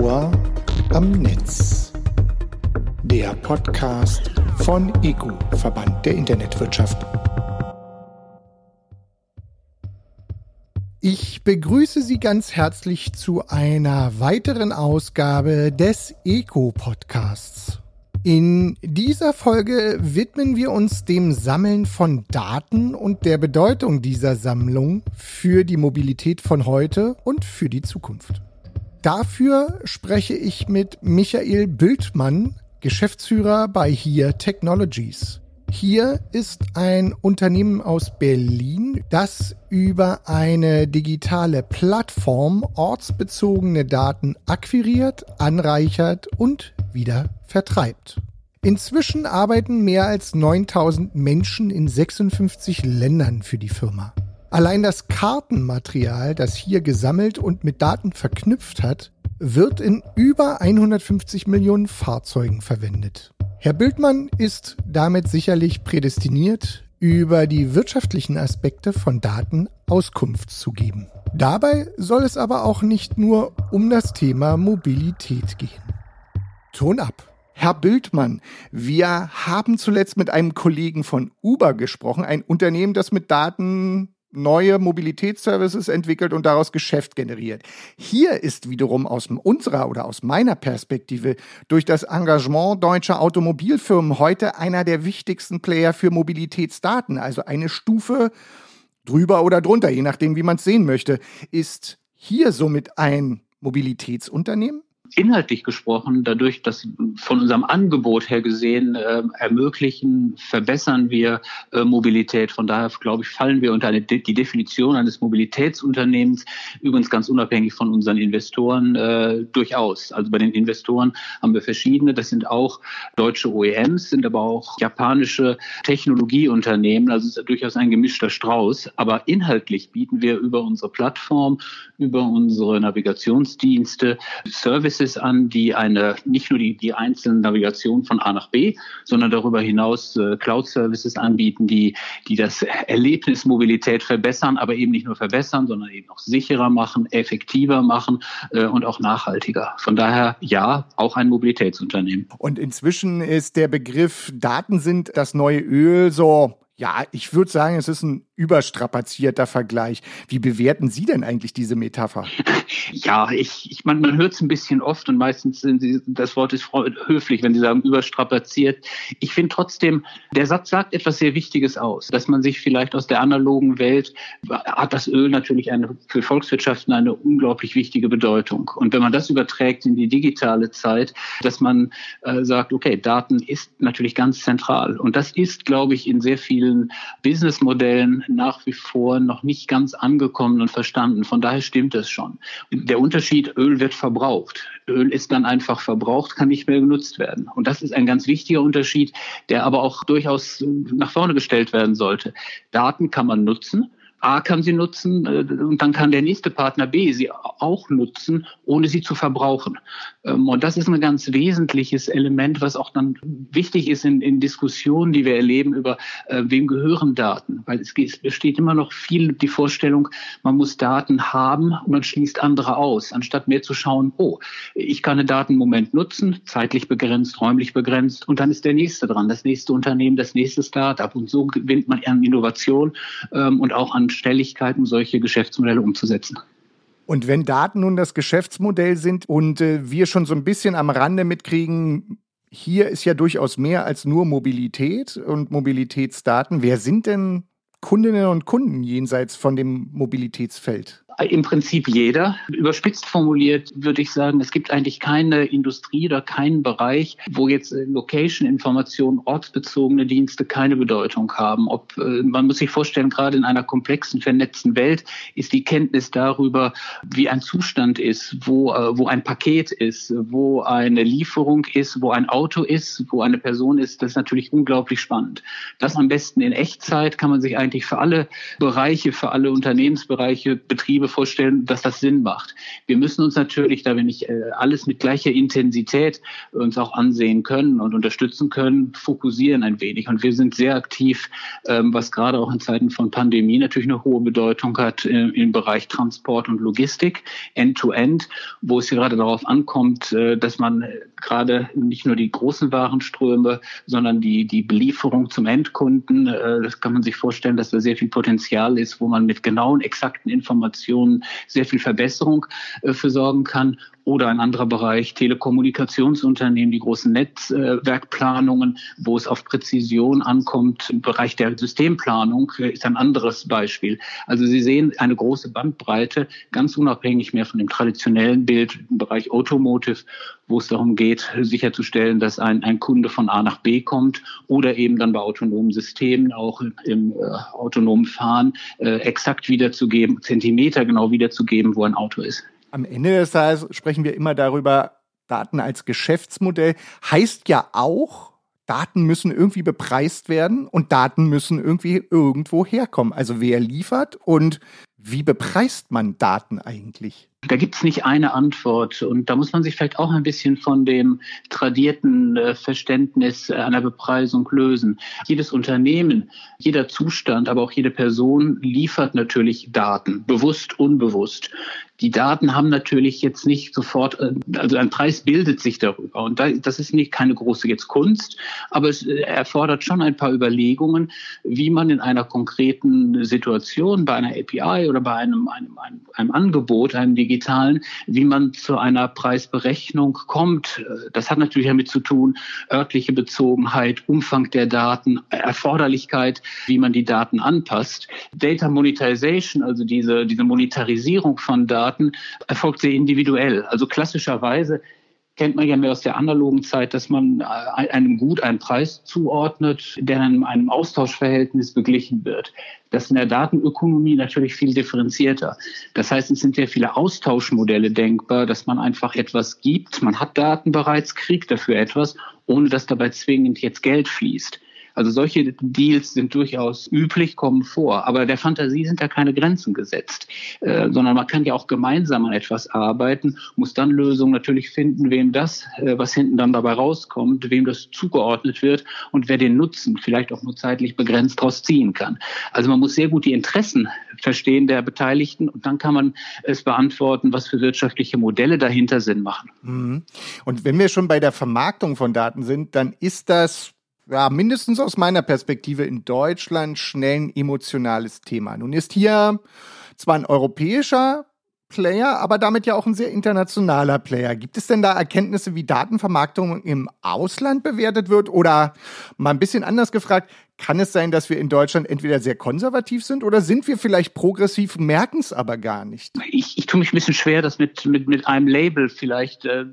Ohr am Netz. Der Podcast von EGU, Verband der Internetwirtschaft. Ich begrüße Sie ganz herzlich zu einer weiteren Ausgabe des ECO-Podcasts. In dieser Folge widmen wir uns dem Sammeln von Daten und der Bedeutung dieser Sammlung für die Mobilität von heute und für die Zukunft. Dafür spreche ich mit Michael Bültmann, Geschäftsführer bei Here Technologies. Hier ist ein Unternehmen aus Berlin, das über eine digitale Plattform ortsbezogene Daten akquiriert, anreichert und wieder vertreibt. Inzwischen arbeiten mehr als 9000 Menschen in 56 Ländern für die Firma. Allein das Kartenmaterial, das hier gesammelt und mit Daten verknüpft hat, wird in über 150 Millionen Fahrzeugen verwendet. Herr Bildmann ist damit sicherlich prädestiniert, über die wirtschaftlichen Aspekte von Daten Auskunft zu geben. Dabei soll es aber auch nicht nur um das Thema Mobilität gehen. Ton ab. Herr Bildmann, wir haben zuletzt mit einem Kollegen von Uber gesprochen, ein Unternehmen, das mit Daten neue Mobilitätsservices entwickelt und daraus Geschäft generiert. Hier ist wiederum aus unserer oder aus meiner Perspektive durch das Engagement deutscher Automobilfirmen heute einer der wichtigsten Player für Mobilitätsdaten, also eine Stufe drüber oder drunter, je nachdem, wie man es sehen möchte, ist hier somit ein Mobilitätsunternehmen? Inhaltlich gesprochen, dadurch, dass von unserem Angebot her gesehen äh, ermöglichen, verbessern wir äh, Mobilität. Von daher, glaube ich, fallen wir unter eine, die Definition eines Mobilitätsunternehmens, übrigens ganz unabhängig von unseren Investoren, äh, durchaus. Also bei den Investoren haben wir verschiedene. Das sind auch deutsche OEMs, sind aber auch japanische Technologieunternehmen. Also es ist durchaus ein gemischter Strauß. Aber inhaltlich bieten wir über unsere Plattform, über unsere Navigationsdienste Services Services an, die eine nicht nur die, die einzelne Navigation von A nach B, sondern darüber hinaus äh, Cloud-Services anbieten, die, die das Erlebnis Mobilität verbessern, aber eben nicht nur verbessern, sondern eben auch sicherer machen, effektiver machen äh, und auch nachhaltiger. Von daher ja, auch ein Mobilitätsunternehmen. Und inzwischen ist der Begriff Daten sind das neue Öl so ja, ich würde sagen, es ist ein überstrapazierter Vergleich. Wie bewerten Sie denn eigentlich diese Metapher? Ja, ich, ich meine, man hört es ein bisschen oft und meistens sind Sie, das Wort ist höflich, wenn Sie sagen überstrapaziert. Ich finde trotzdem, der Satz sagt etwas sehr Wichtiges aus, dass man sich vielleicht aus der analogen Welt hat das Öl natürlich eine, für Volkswirtschaften eine unglaublich wichtige Bedeutung. Und wenn man das überträgt in die digitale Zeit, dass man äh, sagt, okay, Daten ist natürlich ganz zentral. Und das ist, glaube ich, in sehr vielen Businessmodellen nach wie vor noch nicht ganz angekommen und verstanden. Von daher stimmt es schon. Der Unterschied, Öl wird verbraucht. Öl ist dann einfach verbraucht, kann nicht mehr genutzt werden. Und das ist ein ganz wichtiger Unterschied, der aber auch durchaus nach vorne gestellt werden sollte. Daten kann man nutzen. A kann sie nutzen äh, und dann kann der nächste Partner B sie auch nutzen, ohne sie zu verbrauchen. Ähm, und das ist ein ganz wesentliches Element, was auch dann wichtig ist in, in Diskussionen, die wir erleben über, äh, wem gehören Daten. Weil es besteht immer noch viel die Vorstellung, man muss Daten haben und man schließt andere aus, anstatt mehr zu schauen, oh, ich kann eine Daten im Moment nutzen, zeitlich begrenzt, räumlich begrenzt und dann ist der nächste dran, das nächste Unternehmen, das nächste Startup. Und so gewinnt man an Innovation ähm, und auch an Schnelligkeit, um solche Geschäftsmodelle umzusetzen. Und wenn Daten nun das Geschäftsmodell sind und äh, wir schon so ein bisschen am Rande mitkriegen, hier ist ja durchaus mehr als nur Mobilität und Mobilitätsdaten. Wer sind denn Kundinnen und Kunden jenseits von dem Mobilitätsfeld? Im Prinzip jeder. Überspitzt formuliert würde ich sagen, es gibt eigentlich keine Industrie oder keinen Bereich, wo jetzt äh, Location-Informationen, ortsbezogene Dienste keine Bedeutung haben. Ob, äh, man muss sich vorstellen, gerade in einer komplexen, vernetzten Welt ist die Kenntnis darüber, wie ein Zustand ist, wo, äh, wo ein Paket ist, wo eine Lieferung ist, wo ein Auto ist, wo eine Person ist, das ist natürlich unglaublich spannend. Das am besten in Echtzeit kann man sich eigentlich für alle Bereiche, für alle Unternehmensbereiche, Betriebe Perspektive vorstellen, dass das Sinn macht. Wir müssen uns natürlich, da wir nicht äh, alles mit gleicher Intensität uns auch ansehen können und unterstützen können, fokussieren ein wenig. Und wir sind sehr aktiv, ähm, was gerade auch in Zeiten von Pandemie natürlich eine hohe Bedeutung hat äh, im Bereich Transport und Logistik, End-to-End, -End, wo es gerade darauf ankommt, äh, dass man gerade nicht nur die großen Warenströme, sondern die, die Belieferung zum Endkunden, das kann man sich vorstellen, dass da sehr viel Potenzial ist, wo man mit genauen, exakten Informationen sehr viel Verbesserung für sorgen kann oder ein anderer Bereich Telekommunikationsunternehmen, die großen Netzwerkplanungen, wo es auf Präzision ankommt. Im Bereich der Systemplanung ist ein anderes Beispiel. Also Sie sehen eine große Bandbreite, ganz unabhängig mehr von dem traditionellen Bild im Bereich Automotive, wo es darum geht, sicherzustellen, dass ein, ein Kunde von A nach B kommt oder eben dann bei autonomen Systemen auch im äh, autonomen Fahren äh, exakt wiederzugeben, Zentimeter genau wiederzugeben, wo ein Auto ist. Am Ende des Tages sprechen wir immer darüber, Daten als Geschäftsmodell heißt ja auch, Daten müssen irgendwie bepreist werden und Daten müssen irgendwie irgendwo herkommen. Also wer liefert und wie bepreist man Daten eigentlich? Da gibt es nicht eine Antwort und da muss man sich vielleicht auch ein bisschen von dem tradierten äh, Verständnis einer Bepreisung lösen. Jedes Unternehmen, jeder Zustand, aber auch jede Person liefert natürlich Daten, bewusst, unbewusst. Die Daten haben natürlich jetzt nicht sofort, äh, also ein Preis bildet sich darüber. Und das ist nicht keine große jetzt Kunst, aber es äh, erfordert schon ein paar Überlegungen, wie man in einer konkreten Situation bei einer API oder bei einem, einem, einem, einem Angebot, einem digitalen, wie man zu einer Preisberechnung kommt. Das hat natürlich damit zu tun, örtliche Bezogenheit, Umfang der Daten, Erforderlichkeit, wie man die Daten anpasst. Data Monetization, also diese, diese Monetarisierung von Daten erfolgt sehr individuell. Also klassischerweise kennt man ja mehr aus der analogen Zeit, dass man äh, einem Gut einen Preis zuordnet, der in einem Austauschverhältnis beglichen wird. Das ist in der Datenökonomie natürlich viel differenzierter. Das heißt, es sind sehr viele Austauschmodelle denkbar, dass man einfach etwas gibt. Man hat Daten bereits, kriegt dafür etwas, ohne dass dabei zwingend jetzt Geld fließt. Also solche Deals sind durchaus üblich, kommen vor. Aber der Fantasie sind da keine Grenzen gesetzt, äh, sondern man kann ja auch gemeinsam an etwas arbeiten, muss dann Lösungen natürlich finden, wem das, äh, was hinten dann dabei rauskommt, wem das zugeordnet wird und wer den Nutzen vielleicht auch nur zeitlich begrenzt daraus ziehen kann. Also man muss sehr gut die Interessen verstehen der Beteiligten und dann kann man es beantworten, was für wirtschaftliche Modelle dahinter Sinn machen. Mhm. Und wenn wir schon bei der Vermarktung von Daten sind, dann ist das ja, mindestens aus meiner Perspektive in Deutschland schnell ein emotionales Thema. Nun ist hier zwar ein europäischer Player, aber damit ja auch ein sehr internationaler Player. Gibt es denn da Erkenntnisse, wie Datenvermarktung im Ausland bewertet wird? Oder mal ein bisschen anders gefragt, kann es sein, dass wir in Deutschland entweder sehr konservativ sind oder sind wir vielleicht progressiv, merken es aber gar nicht? Ich, ich tue mich ein bisschen schwer, das mit, mit, mit einem Label vielleicht äh,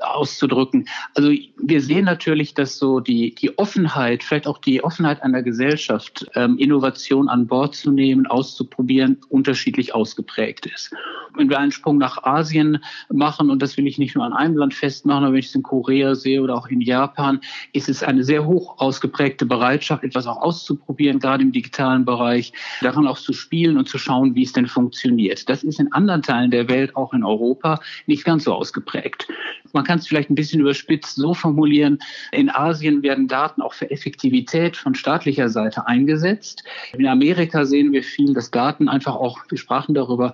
auszudrücken. Also wir sehen natürlich, dass so die, die Offenheit, vielleicht auch die Offenheit einer Gesellschaft, ähm, Innovation an Bord zu nehmen, auszuprobieren, unterschiedlich ausgeprägt ist. Wenn wir einen Sprung nach Asien machen, und das will ich nicht nur an einem Land festmachen, aber wenn ich es in Korea sehe oder auch in Japan, ist es eine sehr hoch ausgeprägte Bereitschaft, etwas auch auszuprobieren, gerade im digitalen Bereich, daran auch zu spielen und zu schauen, wie es denn funktioniert. Das ist in anderen Teilen der Welt, auch in Europa, nicht ganz so ausgeprägt. Man kann es vielleicht ein bisschen überspitzt so formulieren, in Asien werden Daten auch für Effektivität von staatlicher Seite eingesetzt. In Amerika sehen wir viel, dass Daten einfach auch, wir sprachen darüber,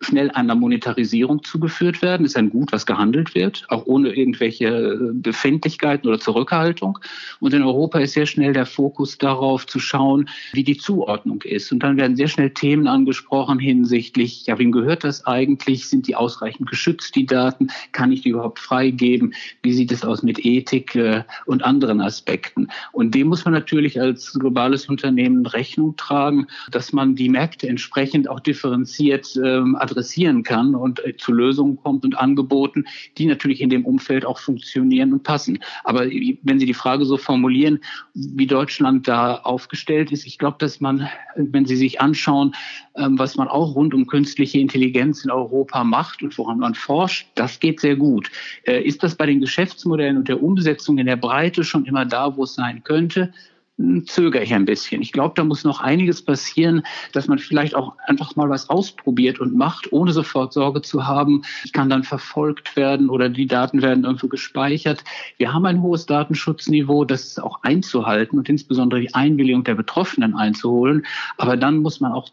schnell einer Monetarisierung zugeführt werden. Ist ein Gut, was gehandelt wird, auch ohne irgendwelche Befindlichkeiten oder Zurückhaltung. Und in Europa ist sehr schnell der Fokus da, darauf zu schauen, wie die Zuordnung ist. Und dann werden sehr schnell Themen angesprochen hinsichtlich, ja, wem gehört das eigentlich? Sind die ausreichend geschützt, die Daten? Kann ich die überhaupt freigeben? Wie sieht es aus mit Ethik äh, und anderen Aspekten? Und dem muss man natürlich als globales Unternehmen Rechnung tragen, dass man die Märkte entsprechend auch differenziert ähm, adressieren kann und äh, zu Lösungen kommt und Angeboten, die natürlich in dem Umfeld auch funktionieren und passen. Aber wenn Sie die Frage so formulieren, wie Deutschland da aufgestellt ist. Ich glaube, dass man, wenn Sie sich anschauen, ähm, was man auch rund um künstliche Intelligenz in Europa macht und woran man forscht, das geht sehr gut. Äh, ist das bei den Geschäftsmodellen und der Umsetzung in der Breite schon immer da, wo es sein könnte? Zögere ich ein bisschen. Ich glaube, da muss noch einiges passieren, dass man vielleicht auch einfach mal was ausprobiert und macht, ohne sofort Sorge zu haben, ich kann dann verfolgt werden oder die Daten werden irgendwo gespeichert. Wir haben ein hohes Datenschutzniveau, das ist auch einzuhalten und insbesondere die Einwilligung der Betroffenen einzuholen. Aber dann muss man auch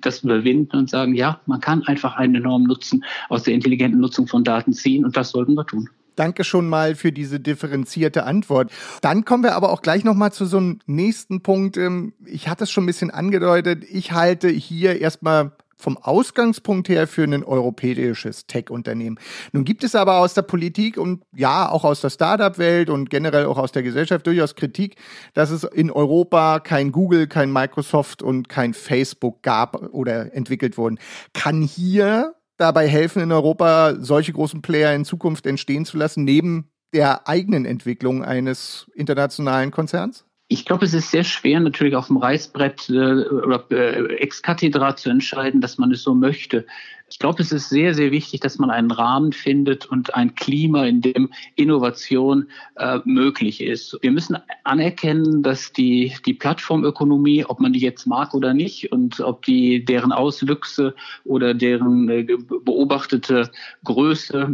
das überwinden und sagen, ja, man kann einfach einen enormen Nutzen aus der intelligenten Nutzung von Daten ziehen und das sollten wir tun. Danke schon mal für diese differenzierte Antwort. Dann kommen wir aber auch gleich noch mal zu so einem nächsten Punkt. Ähm, ich hatte es schon ein bisschen angedeutet. Ich halte hier erstmal vom Ausgangspunkt her für ein europäisches Tech-Unternehmen. Nun gibt es aber aus der Politik und ja, auch aus der Startup-Welt und generell auch aus der Gesellschaft durchaus Kritik, dass es in Europa kein Google, kein Microsoft und kein Facebook gab oder entwickelt wurden. Kann hier dabei helfen, in Europa solche großen Player in Zukunft entstehen zu lassen, neben der eigenen Entwicklung eines internationalen Konzerns? Ich glaube, es ist sehr schwer, natürlich auf dem Reißbrett äh, oder äh, ex cathedra zu entscheiden, dass man es so möchte. Ich glaube, es ist sehr, sehr wichtig, dass man einen Rahmen findet und ein Klima, in dem Innovation äh, möglich ist. Wir müssen anerkennen, dass die, die Plattformökonomie, ob man die jetzt mag oder nicht, und ob die deren Auswüchse oder deren äh, beobachtete Größe,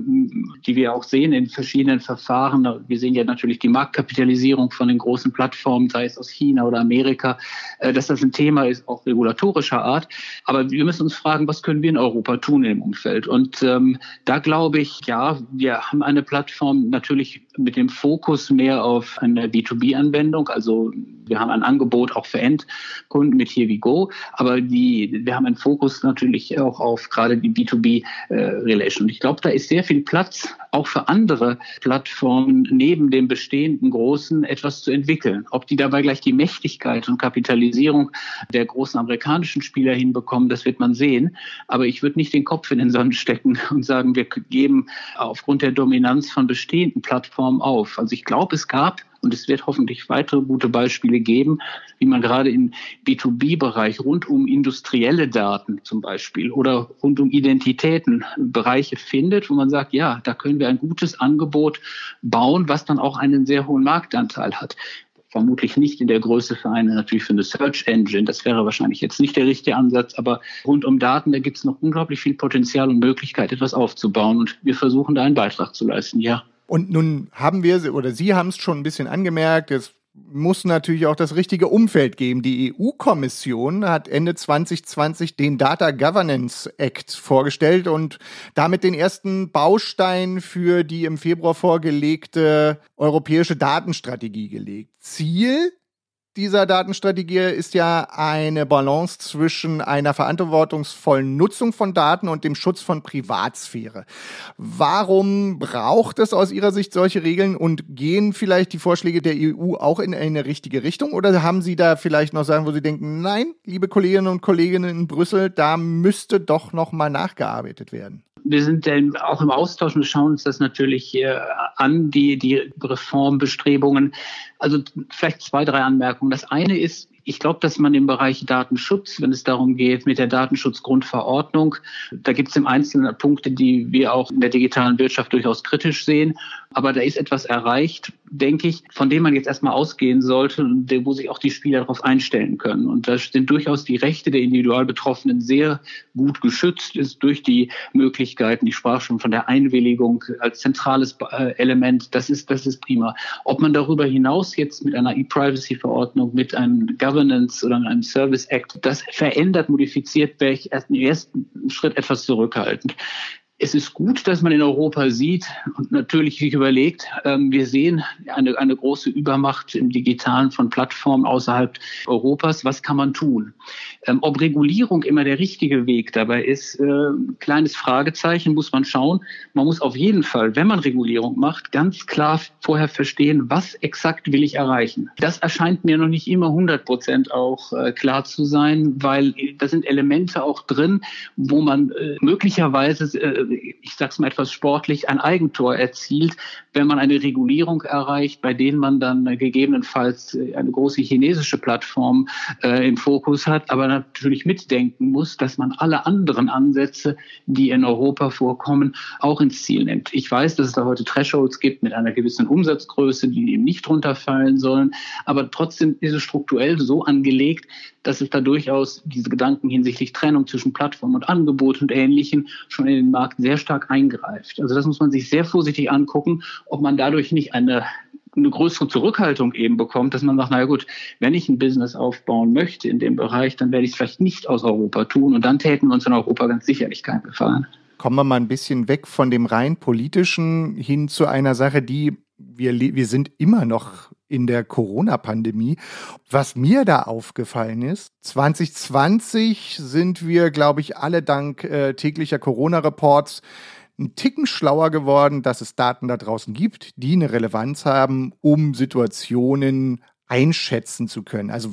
die wir auch sehen in verschiedenen Verfahren, wir sehen ja natürlich die Marktkapitalisierung von den großen Plattformen, sei es aus China oder Amerika, äh, dass das ein Thema ist, auch regulatorischer Art. Aber wir müssen uns fragen, was können wir in Europa tun? Tun im Umfeld. Und ähm, da glaube ich, ja, wir haben eine Plattform natürlich mit dem Fokus mehr auf eine B2B-Anwendung. Also wir haben ein Angebot auch für Endkunden mit Here We Go, aber die, wir haben einen Fokus natürlich auch auf gerade die B2B-Relation. Äh, Und ich glaube, da ist sehr viel Platz auch für andere Plattformen neben dem bestehenden großen etwas zu entwickeln. Ob die dabei gleich die Mächtigkeit und Kapitalisierung der großen amerikanischen Spieler hinbekommen, das wird man sehen. Aber ich würde nicht den Kopf in den Sand stecken und sagen, wir geben aufgrund der Dominanz von bestehenden Plattformen auf. Also ich glaube, es gab und es wird hoffentlich weitere gute Beispiele geben, wie man gerade im B2B-Bereich rund um industrielle Daten zum Beispiel oder rund um Identitäten Bereiche findet, wo man sagt, ja, da können wir ein gutes Angebot bauen, was dann auch einen sehr hohen Marktanteil hat vermutlich nicht in der Größe für eine, natürlich für eine Search Engine. Das wäre wahrscheinlich jetzt nicht der richtige Ansatz, aber rund um Daten, da gibt es noch unglaublich viel Potenzial und Möglichkeit, etwas aufzubauen. Und wir versuchen da einen Beitrag zu leisten, ja. Und nun haben wir, oder Sie haben es schon ein bisschen angemerkt, es muss natürlich auch das richtige Umfeld geben. Die EU-Kommission hat Ende 2020 den Data Governance Act vorgestellt und damit den ersten Baustein für die im Februar vorgelegte europäische Datenstrategie gelegt. Ziel dieser Datenstrategie ist ja eine Balance zwischen einer verantwortungsvollen Nutzung von Daten und dem Schutz von Privatsphäre. Warum braucht es aus Ihrer Sicht solche Regeln und gehen vielleicht die Vorschläge der EU auch in eine richtige Richtung? Oder haben Sie da vielleicht noch Sachen, wo Sie denken, nein, liebe Kolleginnen und Kollegen in Brüssel, da müsste doch noch mal nachgearbeitet werden? Wir sind auch im Austausch und schauen uns das natürlich an, die, die Reformbestrebungen. Also vielleicht zwei, drei Anmerkungen. Das eine ist, ich glaube, dass man im Bereich Datenschutz, wenn es darum geht, mit der Datenschutzgrundverordnung, da gibt es im Einzelnen Punkte, die wir auch in der digitalen Wirtschaft durchaus kritisch sehen. Aber da ist etwas erreicht, denke ich, von dem man jetzt erstmal ausgehen sollte und wo sich auch die Spieler darauf einstellen können. Und da sind durchaus die Rechte der Individualbetroffenen sehr gut geschützt, ist durch die Möglichkeiten, ich sprach schon von der Einwilligung als zentrales äh, Element, das ist, das ist prima. Ob man darüber hinaus jetzt mit einer E-Privacy-Verordnung, mit einem Governance oder einem Service Act das verändert, modifiziert, wäre ich erst im ersten Schritt etwas zurückhaltend es ist gut, dass man in Europa sieht und natürlich sich überlegt, ähm, wir sehen eine, eine große Übermacht im Digitalen von Plattformen außerhalb Europas. Was kann man tun? Ähm, ob Regulierung immer der richtige Weg dabei ist, äh, kleines Fragezeichen, muss man schauen. Man muss auf jeden Fall, wenn man Regulierung macht, ganz klar vorher verstehen, was exakt will ich erreichen. Das erscheint mir noch nicht immer 100 Prozent auch äh, klar zu sein, weil da sind Elemente auch drin, wo man äh, möglicherweise ich sage es mal etwas sportlich, ein Eigentor erzielt, wenn man eine Regulierung erreicht, bei denen man dann gegebenenfalls eine große chinesische Plattform äh, im Fokus hat, aber natürlich mitdenken muss, dass man alle anderen Ansätze, die in Europa vorkommen, auch ins Ziel nimmt. Ich weiß, dass es da heute Thresholds gibt mit einer gewissen Umsatzgröße, die eben nicht runterfallen sollen, aber trotzdem ist es strukturell so angelegt, dass es da durchaus diese Gedanken hinsichtlich Trennung zwischen Plattform und Angebot und Ähnlichem schon in den Markt sehr stark eingreift. Also das muss man sich sehr vorsichtig angucken, ob man dadurch nicht eine eine größere Zurückhaltung eben bekommt, dass man sagt, naja gut, wenn ich ein Business aufbauen möchte in dem Bereich, dann werde ich es vielleicht nicht aus Europa tun und dann täten wir uns in Europa ganz sicherlich keinen Gefallen. Kommen wir mal ein bisschen weg von dem rein politischen hin zu einer Sache, die wir, wir sind immer noch in der Corona-Pandemie. Was mir da aufgefallen ist, 2020 sind wir, glaube ich, alle dank äh, täglicher Corona-Reports ein Ticken schlauer geworden, dass es Daten da draußen gibt, die eine Relevanz haben, um Situationen einschätzen zu können. Also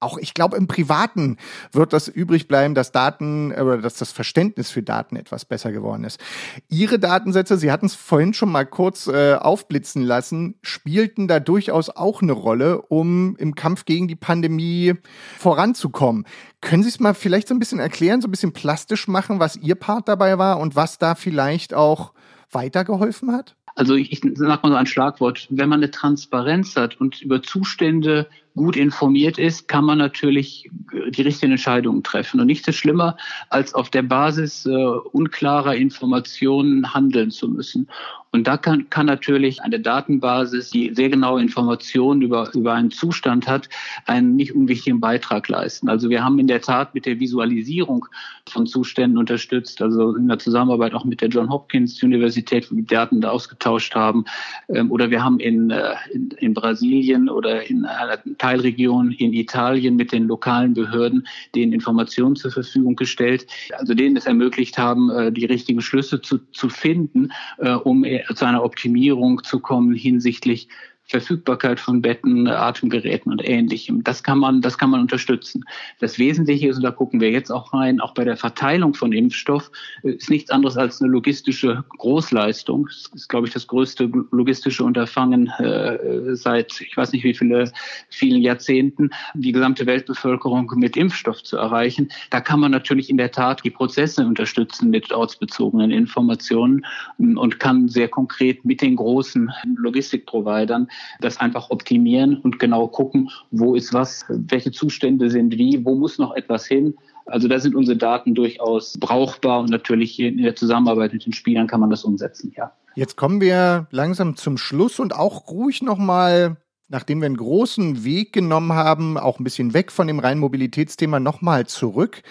auch ich glaube, im Privaten wird das übrig bleiben, dass Daten oder dass das Verständnis für Daten etwas besser geworden ist. Ihre Datensätze, Sie hatten es vorhin schon mal kurz äh, aufblitzen lassen, spielten da durchaus auch eine Rolle, um im Kampf gegen die Pandemie voranzukommen. Können Sie es mal vielleicht so ein bisschen erklären, so ein bisschen plastisch machen, was Ihr Part dabei war und was da vielleicht auch weitergeholfen hat? Also ich, ich sag mal so ein Schlagwort. Wenn man eine Transparenz hat und über Zustände gut informiert ist, kann man natürlich die richtigen Entscheidungen treffen. Und nichts ist schlimmer, als auf der Basis äh, unklarer Informationen handeln zu müssen. Und da kann, kann natürlich eine Datenbasis, die sehr genaue Informationen über, über einen Zustand hat, einen nicht unwichtigen Beitrag leisten. Also wir haben in der Tat mit der Visualisierung von Zuständen unterstützt, also in der Zusammenarbeit auch mit der John Hopkins Universität, wo die Daten da ausgetauscht haben. Ähm, oder wir haben in, äh, in, in Brasilien oder in einer Teilregion in Italien mit den lokalen Behörden denen Informationen zur Verfügung gestellt, also denen es ermöglicht haben, äh, die richtigen Schlüsse zu, zu finden, äh, um zu einer Optimierung zu kommen hinsichtlich Verfügbarkeit von Betten, Atemgeräten und ähnlichem. Das kann man, das kann man unterstützen. Das Wesentliche ist, und da gucken wir jetzt auch rein, auch bei der Verteilung von Impfstoff, äh, ist nichts anderes als eine logistische Großleistung. Das ist, glaube ich, das größte logistische Unterfangen äh, seit, ich weiß nicht wie viele, vielen Jahrzehnten, die gesamte Weltbevölkerung mit Impfstoff zu erreichen. Da kann man natürlich in der Tat die Prozesse unterstützen mit ortsbezogenen Informationen und kann sehr konkret mit den großen Logistikprovidern das einfach optimieren und genau gucken, wo ist was, welche Zustände sind wie, wo muss noch etwas hin. Also da sind unsere Daten durchaus brauchbar und natürlich in der Zusammenarbeit mit den Spielern kann man das umsetzen, ja. Jetzt kommen wir langsam zum Schluss und auch ruhig nochmal nachdem wir einen großen Weg genommen haben, auch ein bisschen weg von dem reinen Mobilitätsthema, nochmal zurück.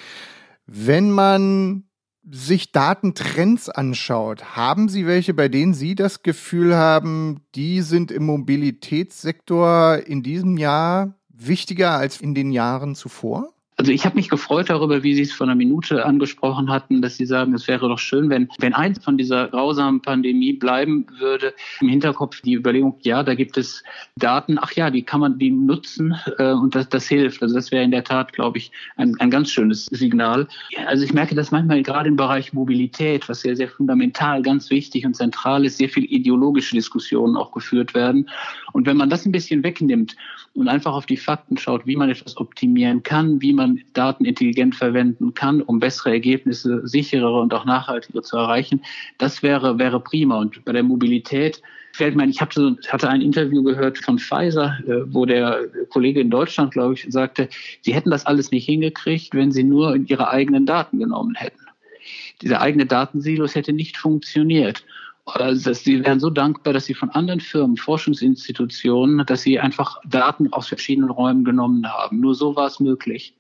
Wenn man sich Datentrends anschaut, haben Sie welche, bei denen Sie das Gefühl haben, die sind im Mobilitätssektor in diesem Jahr wichtiger als in den Jahren zuvor? Also ich habe mich gefreut darüber, wie Sie es vor einer Minute angesprochen hatten, dass Sie sagen, es wäre doch schön, wenn, wenn eins von dieser grausamen Pandemie bleiben würde, im Hinterkopf die Überlegung, ja, da gibt es Daten, ach ja, die kann man die nutzen äh, und das, das hilft. Also das wäre in der Tat, glaube ich, ein, ein ganz schönes Signal. Also ich merke, dass manchmal gerade im Bereich Mobilität, was sehr, sehr fundamental, ganz wichtig und zentral ist, sehr viel ideologische Diskussionen auch geführt werden. Und wenn man das ein bisschen wegnimmt und einfach auf die Fakten schaut, wie man etwas optimieren kann, wie man man Daten intelligent verwenden kann, um bessere Ergebnisse, sicherere und auch nachhaltige zu erreichen, das wäre, wäre prima. Und bei der Mobilität fällt mir ich hatte, hatte ein Interview gehört von Pfizer, äh, wo der Kollege in Deutschland, glaube ich, sagte, sie hätten das alles nicht hingekriegt, wenn sie nur ihre eigenen Daten genommen hätten. Dieser eigene Datensilos hätte nicht funktioniert. Also sie wären so dankbar, dass sie von anderen Firmen, Forschungsinstitutionen, dass sie einfach Daten aus verschiedenen Räumen genommen haben. Nur so war es möglich.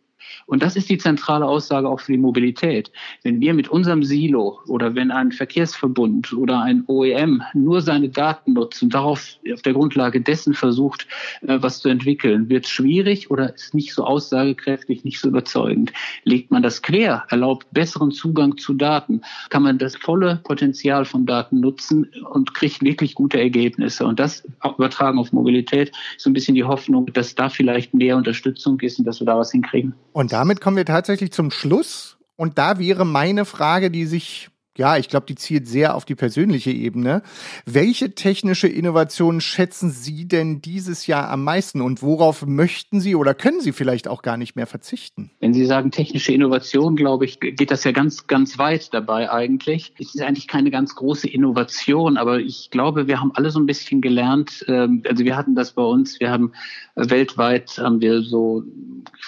Und das ist die zentrale Aussage auch für die Mobilität. Wenn wir mit unserem Silo oder wenn ein Verkehrsverbund oder ein OEM nur seine Daten nutzt und darauf auf der Grundlage dessen versucht, äh, was zu entwickeln, wird es schwierig oder ist nicht so aussagekräftig, nicht so überzeugend. Legt man das quer, erlaubt besseren Zugang zu Daten, kann man das volle Potenzial von Daten nutzen und kriegt wirklich gute Ergebnisse. Und das übertragen auf Mobilität ist so ein bisschen die Hoffnung, dass da vielleicht mehr Unterstützung ist und dass wir da was hinkriegen. Und damit kommen wir tatsächlich zum Schluss. Und da wäre meine Frage, die sich ja, ich glaube, die zielt sehr auf die persönliche Ebene. Welche technische Innovationen schätzen Sie denn dieses Jahr am meisten und worauf möchten Sie oder können Sie vielleicht auch gar nicht mehr verzichten? Wenn Sie sagen technische Innovation, glaube ich, geht das ja ganz, ganz weit dabei eigentlich. Es ist eigentlich keine ganz große Innovation, aber ich glaube, wir haben alle so ein bisschen gelernt. Ähm, also wir hatten das bei uns, wir haben weltweit haben wir so,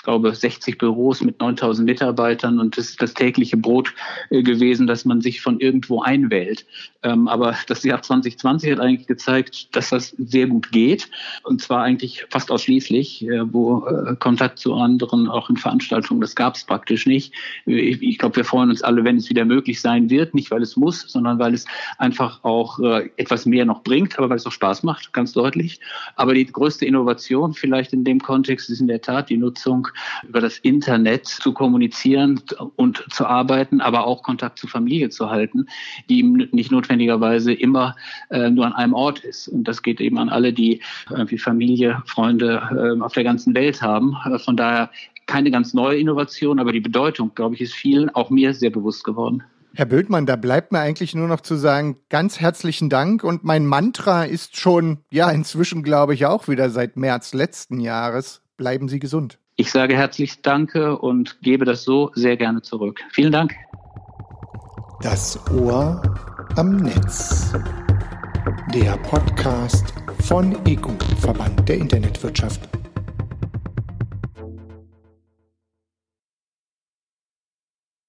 ich glaube, 60 Büros mit 9000 Mitarbeitern und das ist das tägliche Brot äh, gewesen, dass man sich von irgendwo einwählt. Ähm, aber das Jahr 2020 hat eigentlich gezeigt, dass das sehr gut geht. Und zwar eigentlich fast ausschließlich, äh, wo äh, Kontakt zu anderen, auch in Veranstaltungen, das gab es praktisch nicht. Ich, glaube, wir freuen uns alle, wenn es wieder möglich sein wird. Nicht, weil es muss, sondern weil es einfach auch etwas mehr noch bringt, aber weil es auch Spaß macht, ganz deutlich. Aber die größte Innovation vielleicht in dem Kontext ist in der Tat die Nutzung über das Internet zu kommunizieren und zu arbeiten, aber auch Kontakt zur Familie zu halten, die nicht notwendigerweise immer äh, nur an einem Ort ist. Und das geht eben an alle, die irgendwie Familie, Freunde äh, auf der ganzen Welt haben. Äh, von daher keine ganz neue Innovation, aber die Bedeutung, glaube ich, ist vielen, auch mir, sehr bewusst geworden. Herr Böldmann, da bleibt mir eigentlich nur noch zu sagen, ganz herzlichen Dank. Und mein Mantra ist schon, ja, inzwischen glaube ich auch wieder seit März letzten Jahres, bleiben Sie gesund. Ich sage herzlich Danke und gebe das so sehr gerne zurück. Vielen Dank. Das Ohr am Netz. Der Podcast von EGU, Verband der Internetwirtschaft.